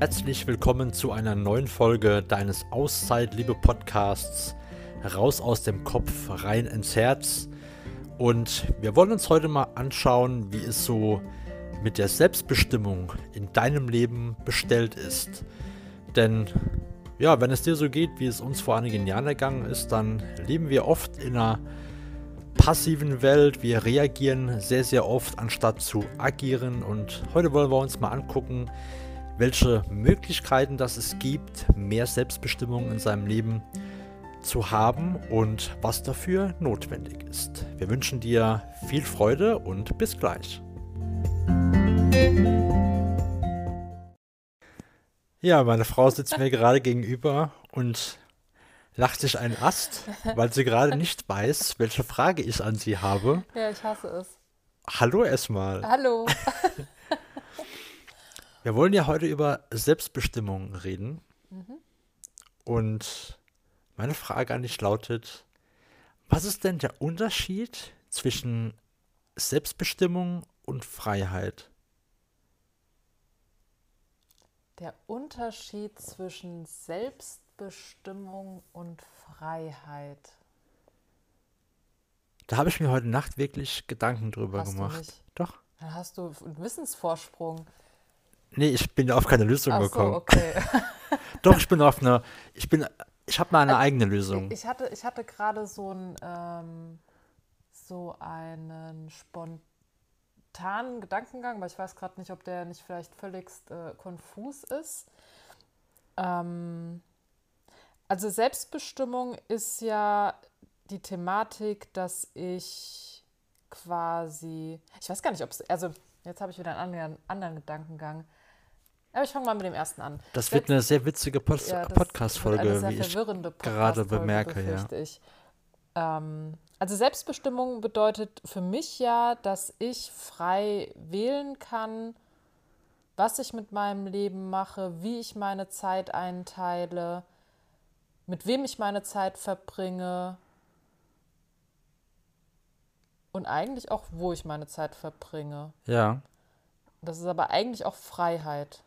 Herzlich willkommen zu einer neuen Folge deines Auszeit-Liebe-Podcasts Raus aus dem Kopf, rein ins Herz. Und wir wollen uns heute mal anschauen, wie es so mit der Selbstbestimmung in deinem Leben bestellt ist. Denn ja, wenn es dir so geht, wie es uns vor einigen Jahren ergangen ist, dann leben wir oft in einer passiven Welt. Wir reagieren sehr, sehr oft, anstatt zu agieren. Und heute wollen wir uns mal angucken, welche Möglichkeiten das es gibt, mehr Selbstbestimmung in seinem Leben zu haben und was dafür notwendig ist. Wir wünschen dir viel Freude und bis gleich. Ja, meine Frau sitzt mir gerade gegenüber und lacht sich einen Ast, weil sie gerade nicht weiß, welche Frage ich an sie habe. Ja, ich hasse es. Hallo erstmal. Hallo. Wir wollen ja heute über Selbstbestimmung reden. Mhm. Und meine Frage an dich lautet, was ist denn der Unterschied zwischen Selbstbestimmung und Freiheit? Der Unterschied zwischen Selbstbestimmung und Freiheit. Da habe ich mir heute Nacht wirklich Gedanken drüber hast gemacht. Doch. Dann hast du einen Wissensvorsprung. Nee, ich bin auf keine Lösung Ach gekommen. So, okay. Doch, ich bin auf eine. Ich bin. Ich habe mal eine also, eigene Lösung. Ich hatte, ich hatte gerade so, ein, ähm, so einen spontanen Gedankengang, aber ich weiß gerade nicht, ob der nicht vielleicht völligst äh, konfus ist. Ähm, also Selbstbestimmung ist ja die Thematik, dass ich quasi, ich weiß gar nicht, ob es, also jetzt habe ich wieder einen anderen, anderen Gedankengang. Aber ich fange mal mit dem ersten an. Das wird eine sehr witzige Pod ja, Podcast-Folge, wie ich gerade bemerke. Ja. Ich. Ähm, also Selbstbestimmung bedeutet für mich ja, dass ich frei wählen kann, was ich mit meinem Leben mache, wie ich meine Zeit einteile, mit wem ich meine Zeit verbringe und eigentlich auch, wo ich meine Zeit verbringe. Ja. Das ist aber eigentlich auch Freiheit.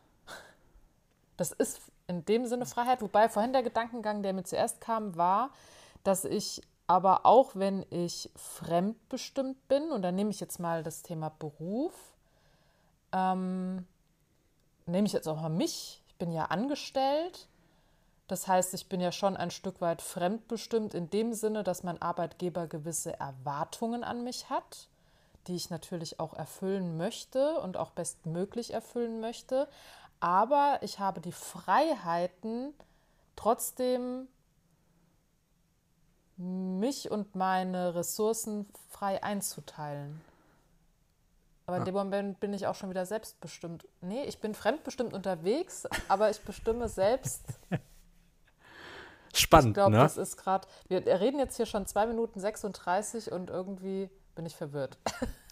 Das ist in dem Sinne Freiheit, wobei vorhin der Gedankengang, der mir zuerst kam, war, dass ich aber auch, wenn ich fremdbestimmt bin, und da nehme ich jetzt mal das Thema Beruf, ähm, nehme ich jetzt auch mal mich, ich bin ja angestellt, das heißt, ich bin ja schon ein Stück weit fremdbestimmt in dem Sinne, dass mein Arbeitgeber gewisse Erwartungen an mich hat, die ich natürlich auch erfüllen möchte und auch bestmöglich erfüllen möchte aber ich habe die Freiheiten, trotzdem mich und meine Ressourcen frei einzuteilen. Aber in dem Moment bin ich auch schon wieder selbstbestimmt. Nee, ich bin fremdbestimmt unterwegs, aber ich bestimme selbst. Spannend, ich glaube, ne? das ist gerade. Wir reden jetzt hier schon 2 Minuten 36 und irgendwie bin ich verwirrt.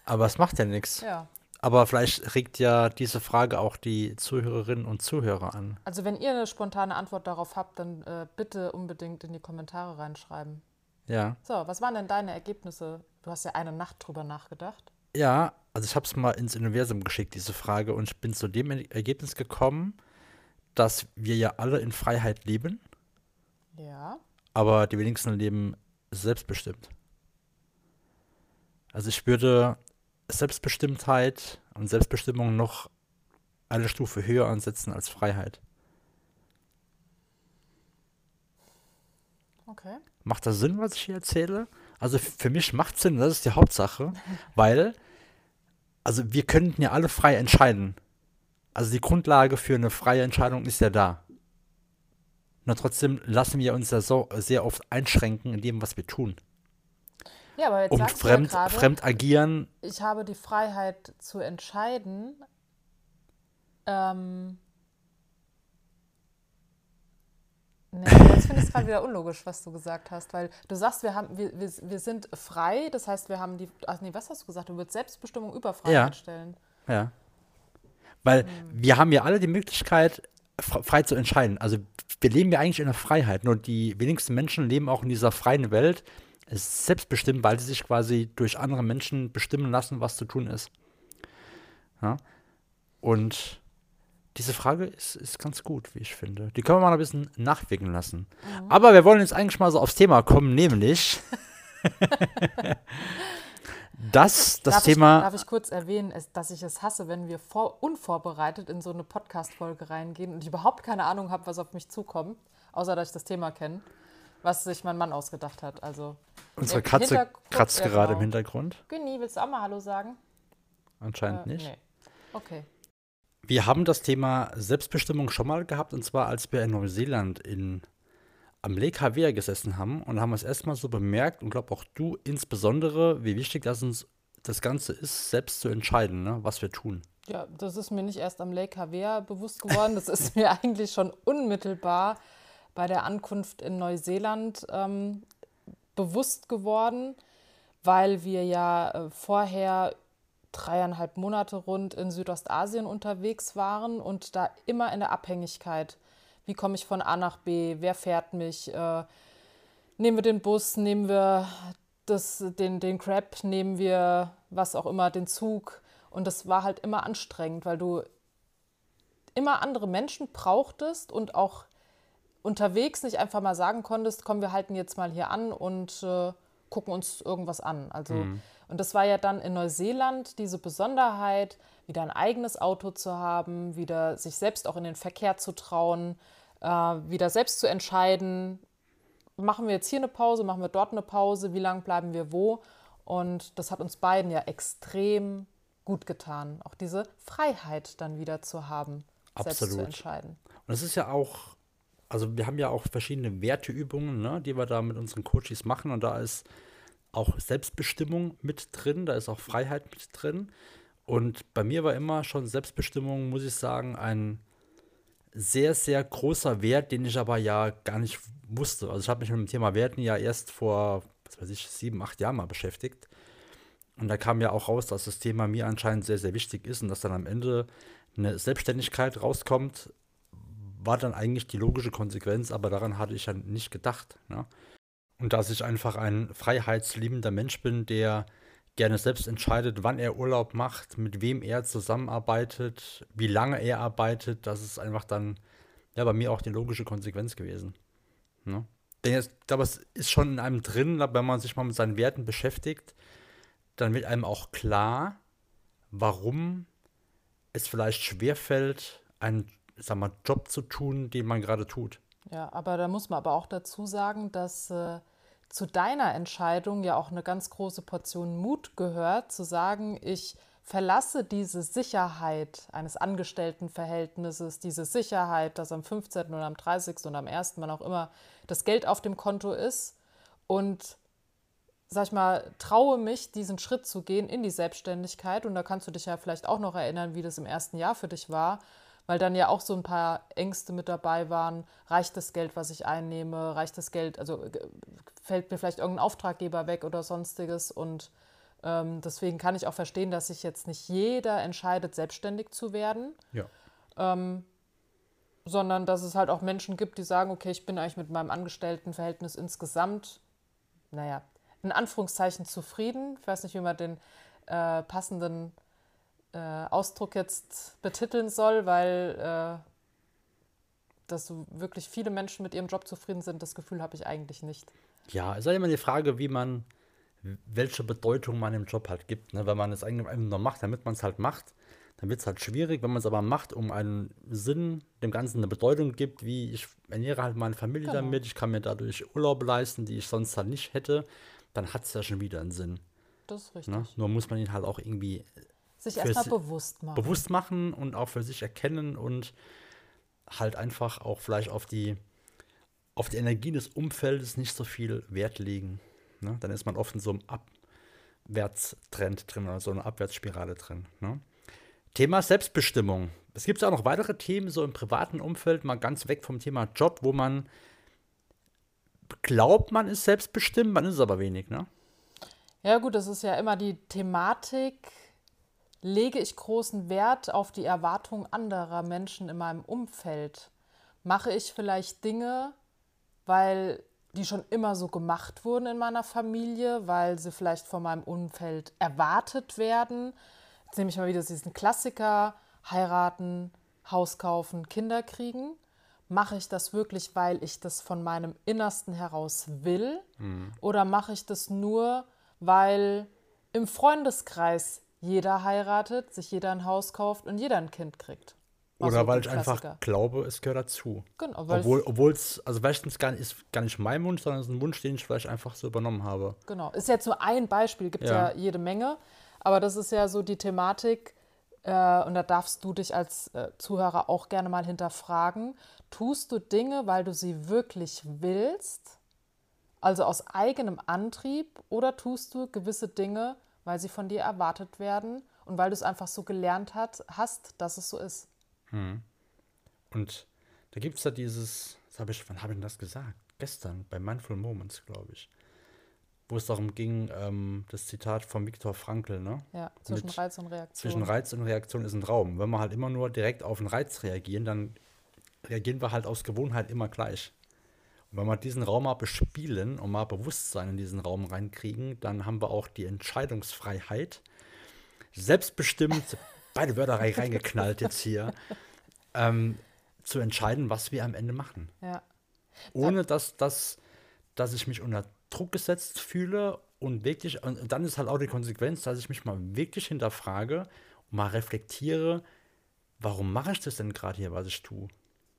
Aber es macht ja nichts. Ja. Aber vielleicht regt ja diese Frage auch die Zuhörerinnen und Zuhörer an. Also wenn ihr eine spontane Antwort darauf habt, dann äh, bitte unbedingt in die Kommentare reinschreiben. Ja. So, was waren denn deine Ergebnisse? Du hast ja eine Nacht drüber nachgedacht. Ja, also ich habe es mal ins Universum geschickt, diese Frage, und ich bin zu dem Ergebnis gekommen, dass wir ja alle in Freiheit leben. Ja. Aber die wenigsten leben selbstbestimmt. Also ich würde Selbstbestimmtheit und Selbstbestimmung noch eine Stufe höher ansetzen als Freiheit. Okay. Macht das Sinn, was ich hier erzähle? Also für mich macht Sinn, das ist die Hauptsache, weil, also wir könnten ja alle frei entscheiden. Also die Grundlage für eine freie Entscheidung ist ja da. Und trotzdem lassen wir uns ja so sehr oft einschränken in dem, was wir tun. Ja, aber jetzt und fremd, ja grade, fremd agieren. Ich habe die Freiheit zu entscheiden. Ähm, nee, jetzt finde ich es gerade wieder unlogisch, was du gesagt hast, weil du sagst, wir, haben, wir, wir, wir sind frei, das heißt, wir haben die. Ach nee, was hast du gesagt? Du würdest Selbstbestimmung über Freiheit ja. stellen. Ja. Weil hm. wir haben ja alle die Möglichkeit, frei zu entscheiden. Also wir leben ja eigentlich in der Freiheit. Nur die wenigsten Menschen leben auch in dieser freien Welt, ist selbstbestimmt, weil sie sich quasi durch andere Menschen bestimmen lassen, was zu tun ist. Ja? Und Diese Frage ist, ist ganz gut, wie ich finde. Die können wir mal ein bisschen nachwirken lassen. Mhm. Aber wir wollen jetzt eigentlich mal so aufs Thema kommen, nämlich das, das darf Thema. Ich, darf ich kurz erwähnen, dass ich es hasse, wenn wir vor, unvorbereitet in so eine Podcast-Folge reingehen und ich überhaupt keine Ahnung habe, was auf mich zukommt, außer dass ich das Thema kenne, was sich mein Mann ausgedacht hat. Also Unsere Katze kratzt gerade genau. im Hintergrund. Günni, willst du auch mal Hallo sagen? Anscheinend äh, nicht. Nee. Okay. Wir haben das Thema Selbstbestimmung schon mal gehabt, und zwar als wir in Neuseeland in, am Lake Havea gesessen haben und haben es erstmal so bemerkt und glaube auch du insbesondere, wie wichtig das uns das Ganze ist, selbst zu entscheiden, ne, was wir tun. Ja, das ist mir nicht erst am Lake Havea bewusst geworden, das ist mir eigentlich schon unmittelbar bei der Ankunft in Neuseeland ähm, bewusst geworden, weil wir ja äh, vorher dreieinhalb Monate rund in Südostasien unterwegs waren und da immer in der Abhängigkeit. Wie komme ich von A nach B? Wer fährt mich? Äh, nehmen wir den Bus? Nehmen wir das, den, den Crab? Nehmen wir was auch immer, den Zug? Und das war halt immer anstrengend, weil du immer andere Menschen brauchtest und auch unterwegs nicht einfach mal sagen konntest, komm, wir halten jetzt mal hier an und äh, gucken uns irgendwas an. Also mhm. Und das war ja dann in Neuseeland diese Besonderheit, wieder ein eigenes Auto zu haben, wieder sich selbst auch in den Verkehr zu trauen, äh, wieder selbst zu entscheiden, machen wir jetzt hier eine Pause, machen wir dort eine Pause, wie lange bleiben wir wo. Und das hat uns beiden ja extrem gut getan, auch diese Freiheit dann wieder zu haben, Absolut. selbst zu entscheiden. Und es ist ja auch, also wir haben ja auch verschiedene Werteübungen, ne, die wir da mit unseren Coaches machen. Und da ist auch Selbstbestimmung mit drin, da ist auch Freiheit mit drin. Und bei mir war immer schon Selbstbestimmung, muss ich sagen, ein sehr, sehr großer Wert, den ich aber ja gar nicht wusste. Also ich habe mich mit dem Thema Werten ja erst vor, was weiß ich, sieben, acht Jahren mal beschäftigt. Und da kam ja auch raus, dass das Thema mir anscheinend sehr, sehr wichtig ist und dass dann am Ende eine Selbstständigkeit rauskommt, war dann eigentlich die logische Konsequenz, aber daran hatte ich ja nicht gedacht. Ne? Und dass ich einfach ein freiheitsliebender Mensch bin, der gerne selbst entscheidet, wann er Urlaub macht, mit wem er zusammenarbeitet, wie lange er arbeitet, das ist einfach dann ja bei mir auch die logische Konsequenz gewesen. Ne? Denn ich glaube, es ist schon in einem drin, wenn man sich mal mit seinen Werten beschäftigt, dann wird einem auch klar, warum es vielleicht schwerfällt, einen sag mal, Job zu tun, den man gerade tut. Ja, aber da muss man aber auch dazu sagen, dass äh, zu deiner Entscheidung ja auch eine ganz große Portion Mut gehört, zu sagen, ich verlasse diese Sicherheit eines Angestelltenverhältnisses, diese Sicherheit, dass am 15. oder am 30. oder am 1., wann auch immer das Geld auf dem Konto ist und sag ich mal, traue mich, diesen Schritt zu gehen in die Selbstständigkeit. Und da kannst du dich ja vielleicht auch noch erinnern, wie das im ersten Jahr für dich war weil dann ja auch so ein paar Ängste mit dabei waren. Reicht das Geld, was ich einnehme? Reicht das Geld, also fällt mir vielleicht irgendein Auftraggeber weg oder sonstiges? Und ähm, deswegen kann ich auch verstehen, dass sich jetzt nicht jeder entscheidet, selbstständig zu werden. Ja. Ähm, sondern dass es halt auch Menschen gibt, die sagen, okay, ich bin eigentlich mit meinem Angestelltenverhältnis insgesamt, naja, in Anführungszeichen zufrieden. Ich weiß nicht, wie man den äh, passenden äh, Ausdruck jetzt betiteln soll, weil äh, dass so wirklich viele Menschen mit ihrem Job zufrieden sind, das Gefühl habe ich eigentlich nicht. Ja, es ist ja immer die Frage, wie man, welche Bedeutung man dem Job halt gibt. Ne? Wenn man es eigentlich nur macht, damit man es halt macht, dann wird es halt schwierig. Wenn man es aber macht, um einen Sinn, dem Ganzen eine Bedeutung gibt, wie ich ernähre halt meine Familie genau. damit, ich kann mir dadurch Urlaub leisten, die ich sonst halt nicht hätte, dann hat es ja schon wieder einen Sinn. Das ist richtig. Ne? Nur muss man ihn halt auch irgendwie sich erstmal bewusst machen. Bewusst machen und auch für sich erkennen und halt einfach auch vielleicht auf die, auf die Energie des Umfeldes nicht so viel Wert legen. Ne? Dann ist man oft in so einem Abwärtstrend drin oder so einer Abwärtsspirale drin. Ne? Thema Selbstbestimmung. Es gibt auch noch weitere Themen, so im privaten Umfeld, mal ganz weg vom Thema Job, wo man glaubt, man ist selbstbestimmt, man ist es aber wenig, ne? Ja, gut, das ist ja immer die Thematik, lege ich großen Wert auf die Erwartung anderer Menschen in meinem Umfeld? Mache ich vielleicht Dinge, weil die schon immer so gemacht wurden in meiner Familie, weil sie vielleicht von meinem Umfeld erwartet werden? Jetzt nehme ich mal wieder diesen Klassiker, heiraten, Haus kaufen, Kinder kriegen? Mache ich das wirklich, weil ich das von meinem Innersten heraus will? Mhm. Oder mache ich das nur, weil im Freundeskreis jeder heiratet, sich jeder ein Haus kauft und jeder ein Kind kriegt? Oder Also weil die ich einfach glaube, es gehört dazu. Genau, weil Obwohl, es, also ist gar nicht, ist gar nicht mein Wunsch, sondern es ist ein Wunsch, den ich vielleicht einfach so übernommen habe. Genau, ist jetzt nur ein Beispiel, gibt ja. Ja. jede Menge, aber das ist ja so die Thematik äh, und da darfst du dich als äh, Zuhörer auch gerne mal hinterfragen. Tust du Dinge, weil du sie wirklich willst, also aus eigenem Antrieb, oder tust du gewisse Dinge, weil sie von dir erwartet werden und weil du es einfach so gelernt hat, hast, dass es so ist? Und da gibt es ja dieses, das habe ich, wann habe ich denn das gesagt? Gestern, bei Mindful Moments, glaube ich. Wo es darum ging, ähm, das Zitat von Viktor Frankl, ne? Ja, zwischen Mit- Reiz und Reaktion. Zwischen Reiz und Reaktion ist ein Raum. Wenn wir halt immer nur direkt auf einen Reiz reagieren, dann reagieren wir halt aus Gewohnheit immer gleich. Wenn wir diesen Raum mal bespielen und mal Bewusstsein in diesen Raum reinkriegen, dann haben wir auch die Entscheidungsfreiheit, selbstbestimmt, beide Wörter rein- reingeknallt jetzt hier, ähm, zu entscheiden, was wir am Ende machen ja. ohne dass, dass, dass ich mich unter Druck gesetzt fühle und wirklich, und dann ist halt auch die Konsequenz, dass ich mich mal wirklich hinterfrage und mal reflektiere, warum mache ich das denn gerade hier, was ich tue?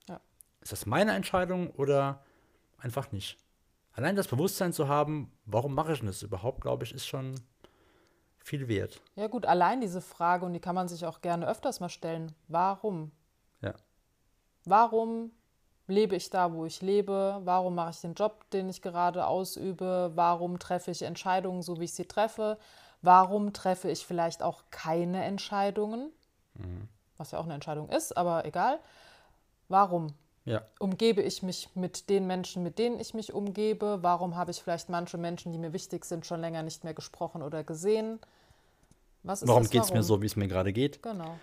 Ja. Ist das meine Entscheidung oder einfach nicht? Allein das Bewusstsein zu haben, warum mache ich das überhaupt, glaube ich, ist schon viel wert. Ja gut, allein diese Frage, und die kann man sich auch gerne öfters mal stellen, warum? Ja. Warum lebe ich da, wo ich lebe? Warum mache ich den Job, den ich gerade ausübe? Warum treffe ich Entscheidungen, so wie ich sie treffe? Warum treffe ich vielleicht auch keine Entscheidungen? Was ja auch eine Entscheidung ist, aber egal. Warum Ja. umgebe ich mich mit den Menschen, mit denen ich mich umgebe? Warum habe ich vielleicht manche Menschen, die mir wichtig sind, schon länger nicht mehr gesprochen oder gesehen? Was ist Warum geht es mir so, wie es mir gerade geht? Genau.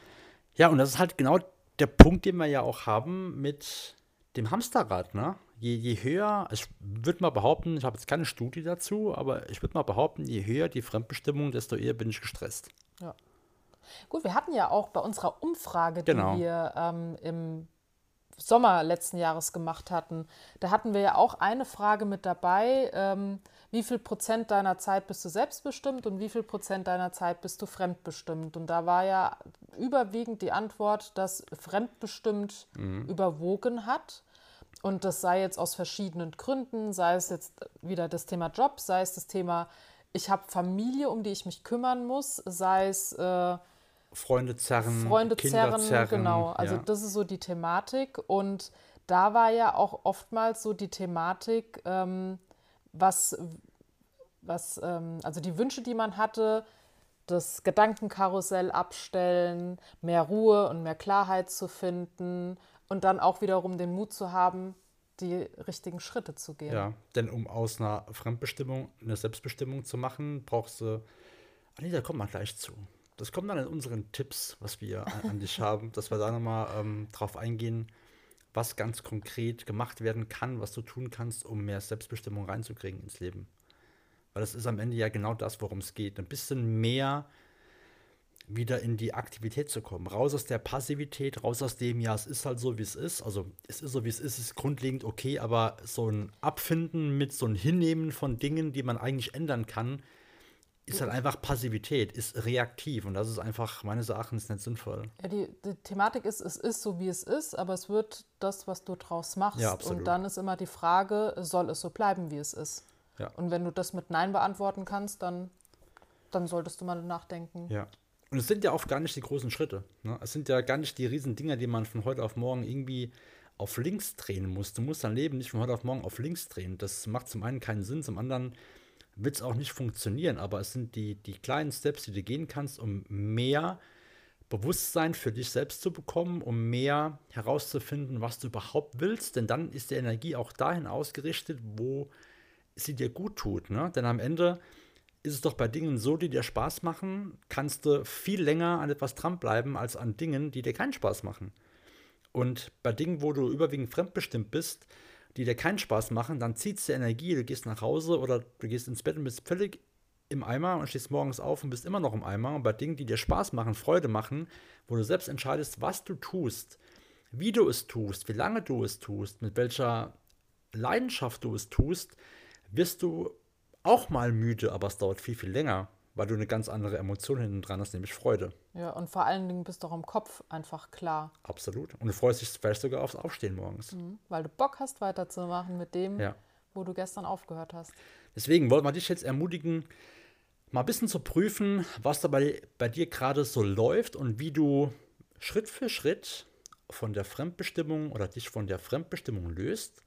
Ja, und das ist halt genau der Punkt, den wir ja auch haben mit dem Hamsterrad, ne? Je, je höher, ich würde mal behaupten, ich habe jetzt keine Studie dazu, aber ich würde mal behaupten, je höher die Fremdbestimmung, desto eher bin ich gestresst. Ja. Gut, wir hatten ja auch bei unserer Umfrage, Genau. die wir ähm, im Sommer letzten Jahres gemacht hatten, da hatten wir ja auch eine Frage mit dabei, ähm, wie viel Prozent deiner Zeit bist du selbstbestimmt und wie viel Prozent deiner Zeit bist du fremdbestimmt? Und da war ja überwiegend die Antwort, dass fremdbestimmt überwogen hat. Und das sei jetzt aus verschiedenen Gründen, sei es jetzt wieder das Thema Job, sei es das Thema, ich habe Familie, um die ich mich kümmern muss, sei es äh, Freunde zerren, Freunde Kinder zerren, genau. Also ja. das ist so die Thematik. Und da war ja auch oftmals so die Thematik, ähm, was, was ähm, also die Wünsche, die man hatte, das Gedankenkarussell abstellen, mehr Ruhe und mehr Klarheit zu finden und dann auch wiederum den Mut zu haben, die richtigen Schritte zu gehen. ja, denn um aus einer Fremdbestimmung eine Selbstbestimmung zu machen, brauchst du. Ah, nee, da kommt man gleich zu. Das kommt dann in unseren Tipps, was wir an, an dich haben, dass wir da nochmal ähm, drauf eingehen, was ganz konkret gemacht werden kann, was du tun kannst, um mehr Selbstbestimmung reinzukriegen ins Leben. Weil das ist am Ende ja genau das, worum es geht. Ein bisschen mehr wieder in die Aktivität zu kommen. Raus aus der Passivität, raus aus dem, ja, es ist halt so, wie es ist. Also, es ist so, wie es ist, ist grundlegend okay, aber so ein Abfinden mit so ein Hinnehmen von Dingen, die man eigentlich ändern kann, ist halt einfach Passivität, ist reaktiv und das ist einfach meines Erachtens nicht sinnvoll. Ja, die, die Thematik ist, es ist so, wie es ist, aber es wird das, was du draus machst. Ja. Und dann ist immer die Frage, soll es so bleiben, wie es ist? Ja. Und wenn du das mit Nein beantworten kannst, dann, dann solltest du mal nachdenken. Ja. Und es sind ja oft gar nicht die großen Schritte. Ne? Es sind ja gar nicht die riesen Dinger, die man von heute auf morgen irgendwie auf links drehen muss. Du musst dein Leben nicht von heute auf morgen auf links drehen. Das macht zum einen keinen Sinn, zum anderen wird es auch nicht funktionieren. Aber es sind die, die kleinen Steps, die du gehen kannst, um mehr Bewusstsein für dich selbst zu bekommen, um mehr herauszufinden, was du überhaupt willst. Denn dann ist die Energie auch dahin ausgerichtet, wo sie dir gut tut. Ne? Denn am Ende ist es doch bei Dingen so, die dir Spaß machen, kannst du viel länger an etwas dranbleiben als an Dingen, die dir keinen Spaß machen. Und bei Dingen, wo du überwiegend fremdbestimmt bist, die dir keinen Spaß machen, dann zieht es dir Energie, du gehst nach Hause oder du gehst ins Bett und bist völlig im Eimer und stehst morgens auf und bist immer noch im Eimer. Und bei Dingen, die dir Spaß machen, Freude machen, wo du selbst entscheidest, was du tust, wie du es tust, wie lange du es tust, mit welcher Leidenschaft du es tust, wirst du auch mal müde, aber es dauert viel, viel länger, weil du eine ganz andere Emotion hinten dran hast, nämlich Freude. Ja, und vor allen Dingen bist du auch im Kopf einfach klar. Absolut. Und du freust dich vielleicht sogar aufs Aufstehen morgens. Mhm, weil du Bock hast, weiterzumachen mit dem, Ja. wo du gestern aufgehört hast. Deswegen wollen wir dich jetzt ermutigen, mal ein bisschen zu prüfen, was da bei, bei dir gerade so läuft und wie du Schritt für Schritt von der Fremdbestimmung oder dich von der Fremdbestimmung löst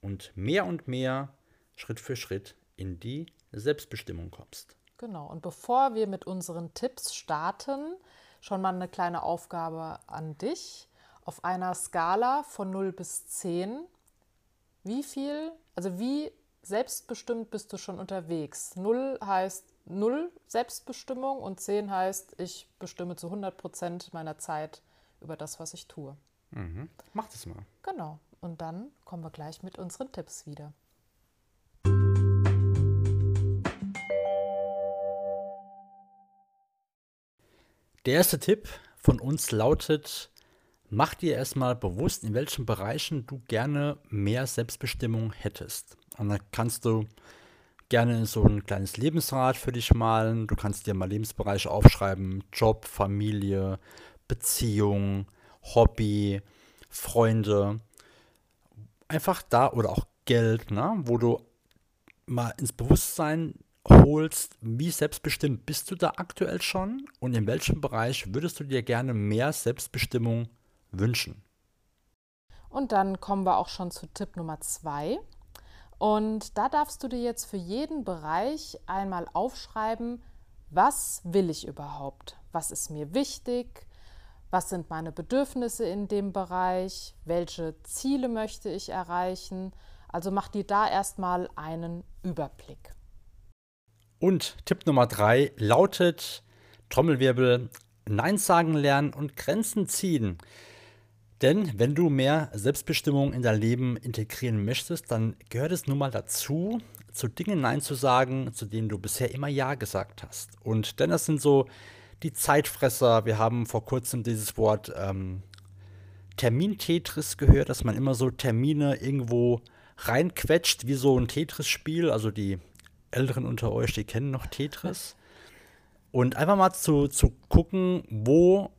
und mehr und mehr Schritt für Schritt in die Selbstbestimmung kommst. Genau. Und bevor wir mit unseren Tipps starten, schon mal eine kleine Aufgabe an dich. Auf einer Skala von 0 bis 10, wie viel, also wie selbstbestimmt bist du schon unterwegs? 0 heißt 0 Selbstbestimmung und 10 heißt, ich bestimme zu 100 Prozent meiner Zeit über das, was ich tue. Mach das mal. Genau. Und dann kommen wir gleich mit unseren Tipps wieder. Der erste Tipp von uns lautet, mach dir erstmal bewusst, in welchen Bereichen du gerne mehr Selbstbestimmung hättest. Und dann kannst du gerne so ein kleines Lebensrad für dich malen. Du kannst dir mal Lebensbereiche aufschreiben, Job, Familie, Beziehung, Hobby, Freunde. Einfach da oder auch Geld, ne? wo du mal ins Bewusstsein holst, wie selbstbestimmt bist du da aktuell schon und in welchem Bereich würdest du dir gerne mehr Selbstbestimmung wünschen? Und dann kommen wir auch schon zu Tipp Nummer zwei. Und da darfst du dir jetzt für jeden Bereich einmal aufschreiben, was will ich überhaupt? Was ist mir wichtig? Was sind meine Bedürfnisse in dem Bereich? Welche Ziele möchte ich erreichen? Also mach dir da erstmal einen Überblick. Und Tipp Nummer drei lautet Trommelwirbel, Nein sagen lernen und Grenzen ziehen. Denn wenn du mehr Selbstbestimmung in dein Leben integrieren möchtest, dann gehört es nun mal dazu, zu Dingen Nein zu sagen, zu denen du bisher immer Ja gesagt hast. Und denn das sind so die Zeitfresser. Wir haben vor kurzem dieses Wort ähm, Termin-Tetris gehört, dass man immer so Termine irgendwo reinquetscht, wie so ein Tetris-Spiel. Also die Älteren unter euch, die kennen noch Tetris. Und einfach mal zu, zu gucken, wo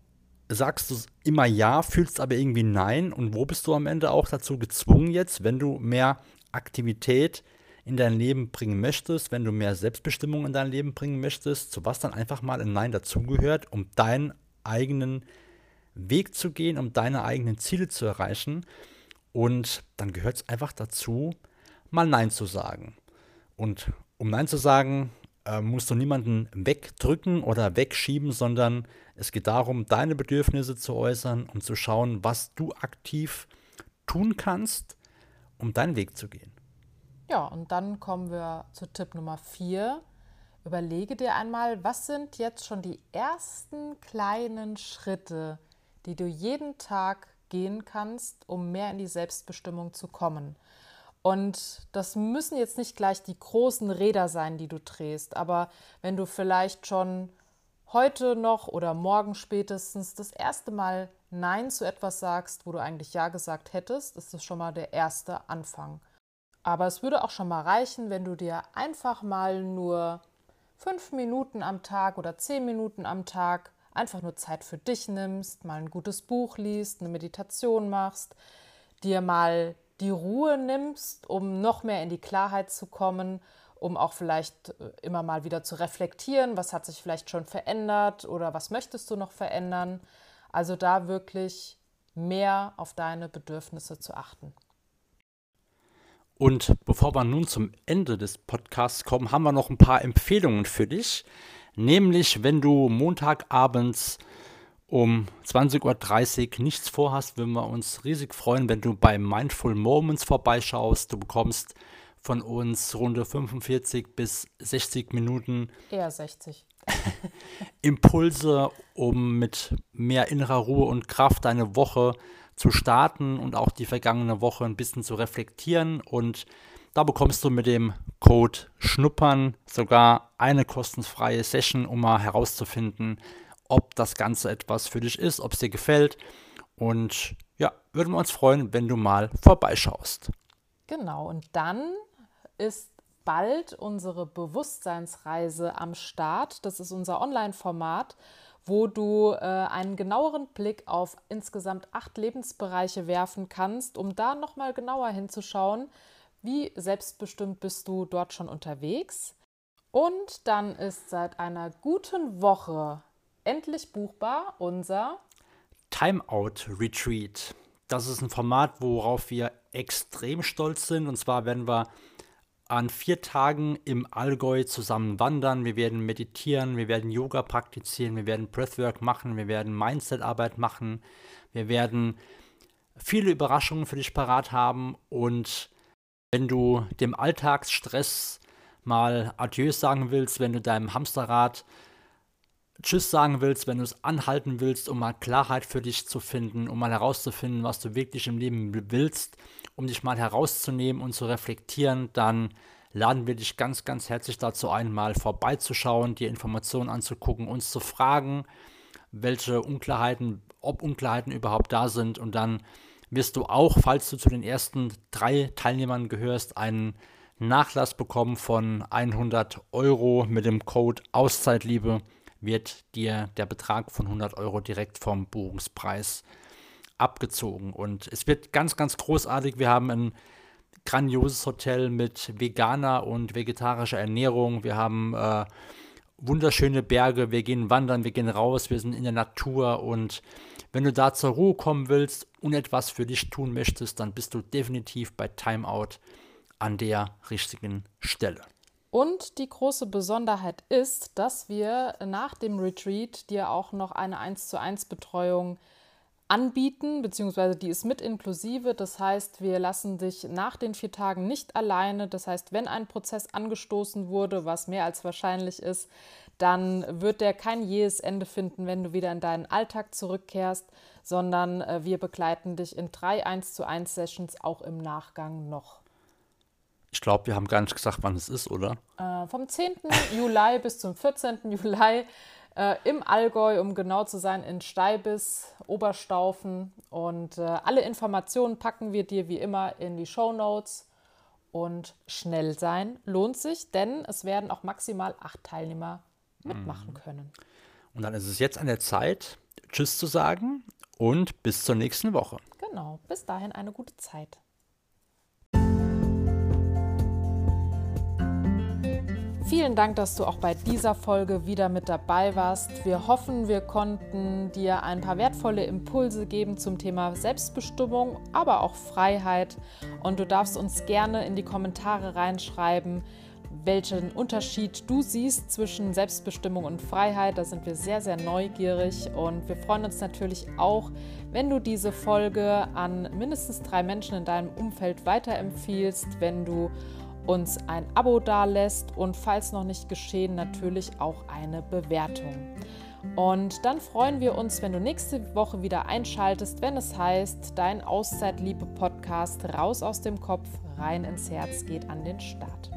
sagst du immer ja, fühlst aber irgendwie nein und wo bist du am Ende auch dazu gezwungen jetzt, wenn du mehr Aktivität in dein Leben bringen möchtest, wenn du mehr Selbstbestimmung in dein Leben bringen möchtest, zu was dann einfach mal ein Nein dazugehört, um deinen eigenen Weg zu gehen, um deine eigenen Ziele zu erreichen. Und dann gehört es einfach dazu, mal Nein zu sagen. Und um Nein zu sagen, äh, musst du niemanden wegdrücken oder wegschieben, sondern es geht darum, deine Bedürfnisse zu äußern und zu schauen, was du aktiv tun kannst, um deinen Weg zu gehen. Ja, und dann kommen wir zu Tipp Nummer 4. Überlege dir einmal, was sind jetzt schon die ersten kleinen Schritte, die du jeden Tag gehen kannst, um mehr in die Selbstbestimmung zu kommen. Und das müssen jetzt nicht gleich die großen Räder sein, die du drehst, aber wenn du vielleicht schon heute noch oder morgen spätestens das erste Mal Nein zu etwas sagst, wo du eigentlich Ja gesagt hättest, ist das schon mal der erste Anfang. Aber es würde auch schon mal reichen, wenn du dir einfach mal nur fünf Minuten am Tag oder zehn Minuten am Tag einfach nur Zeit für dich nimmst, mal ein gutes Buch liest, eine Meditation machst, dir mal die Ruhe nimmst, um noch mehr in die Klarheit zu kommen, um auch vielleicht äh, immer mal wieder zu reflektieren, was hat sich vielleicht schon verändert oder was möchtest du noch verändern. Also da wirklich mehr auf deine Bedürfnisse zu achten. Und bevor wir nun zum Ende des Podcasts kommen, haben wir noch ein paar Empfehlungen für dich. Nämlich, wenn du Montagabends um 20.30 Uhr nichts vorhast, würden wir uns riesig freuen, wenn du bei Mindful Moments vorbeischaust. Du bekommst von uns runde 45 bis 60 Minuten Eher 60. Impulse, um mit mehr innerer Ruhe und Kraft deine Woche zu starten und auch die vergangene Woche ein bisschen zu reflektieren. Und Da bekommst du mit dem Code Schnuppern sogar eine kostenfreie Session, um mal herauszufinden, ob das Ganze etwas für dich ist, ob es dir gefällt. Und ja, würden wir uns freuen, wenn du mal vorbeischaust. Genau, und dann ist bald unsere Bewusstseinsreise am Start. Das ist unser Online-Format, wo du äh, einen genaueren Blick auf insgesamt acht Lebensbereiche werfen kannst, um da nochmal genauer hinzuschauen, wie selbstbestimmt bist du dort schon unterwegs. Und dann ist seit einer guten Woche endlich buchbar unser Timeout Retreat. Das ist ein Format, worauf wir extrem stolz sind. Und zwar werden wir an vier Tagen im Allgäu zusammen wandern. Wir werden meditieren, wir werden Yoga praktizieren, wir werden Breathwork machen, wir werden Mindset-Arbeit machen, wir werden viele Überraschungen für dich parat haben. Und wenn du dem Alltagsstress mal Adieu sagen willst, wenn du deinem Hamsterrad Tschüss sagen willst, wenn du es anhalten willst, um mal Klarheit für dich zu finden, um mal herauszufinden, was du wirklich im Leben willst, um dich mal herauszunehmen und zu reflektieren, dann laden wir dich ganz, ganz herzlich dazu ein, mal vorbeizuschauen, dir Informationen anzugucken, uns zu fragen, welche Unklarheiten, ob Unklarheiten überhaupt da sind. Und dann wirst du auch, falls du zu den ersten drei Teilnehmern gehörst, einen Nachlass bekommen von 100 Euro mit dem Code Auszeitliebe wird dir der Betrag von 100 Euro direkt vom Buchungspreis abgezogen. Und es wird ganz, ganz großartig. Wir haben ein grandioses Hotel mit veganer und vegetarischer Ernährung. Wir haben äh, wunderschöne Berge. Wir gehen wandern, wir gehen raus, wir sind in der Natur. Und wenn du da zur Ruhe kommen willst und etwas für dich tun möchtest, dann bist du definitiv bei Timeout an der richtigen Stelle. Und die große Besonderheit ist, dass wir nach dem Retreat dir auch noch eine 1 zu 1 Betreuung anbieten, beziehungsweise die ist mit inklusive. Das heißt, wir lassen dich nach den vier Tagen nicht alleine. Das heißt, wenn ein Prozess angestoßen wurde, was mehr als wahrscheinlich ist, dann wird der kein jähes Ende finden, wenn du wieder in deinen Alltag zurückkehrst, sondern äh, wir begleiten dich in drei 1 zu 1 Sessions auch im Nachgang noch. Ich glaube, wir haben gar nicht gesagt, wann es ist, oder? Äh, vom 10. Juli bis zum 14. Juli äh, im Allgäu, um genau zu sein, in Steibis, Oberstaufen. Und äh, alle Informationen packen wir dir wie immer in die Show Notes. Und schnell sein lohnt sich, denn es werden auch maximal acht Teilnehmer mitmachen können. Und dann ist es jetzt an der Zeit, Tschüss zu sagen und bis zur nächsten Woche. Genau, bis dahin eine gute Zeit. Vielen Dank, dass du auch bei dieser Folge wieder mit dabei warst. Wir hoffen, wir konnten dir ein paar wertvolle Impulse geben zum Thema Selbstbestimmung, aber auch Freiheit. Und du darfst uns gerne in die Kommentare reinschreiben, welchen Unterschied du siehst zwischen Selbstbestimmung und Freiheit. Da sind wir sehr, sehr neugierig und wir freuen uns natürlich auch, wenn du diese Folge an mindestens drei Menschen in deinem Umfeld weiterempfiehlst, wenn du uns ein Abo dalässt und falls noch nicht geschehen, natürlich auch eine Bewertung. Und dann freuen wir uns, wenn du nächste Woche wieder einschaltest, wenn es heißt, dein Auszeitliebe-Podcast raus aus dem Kopf, rein ins Herz geht an den Start.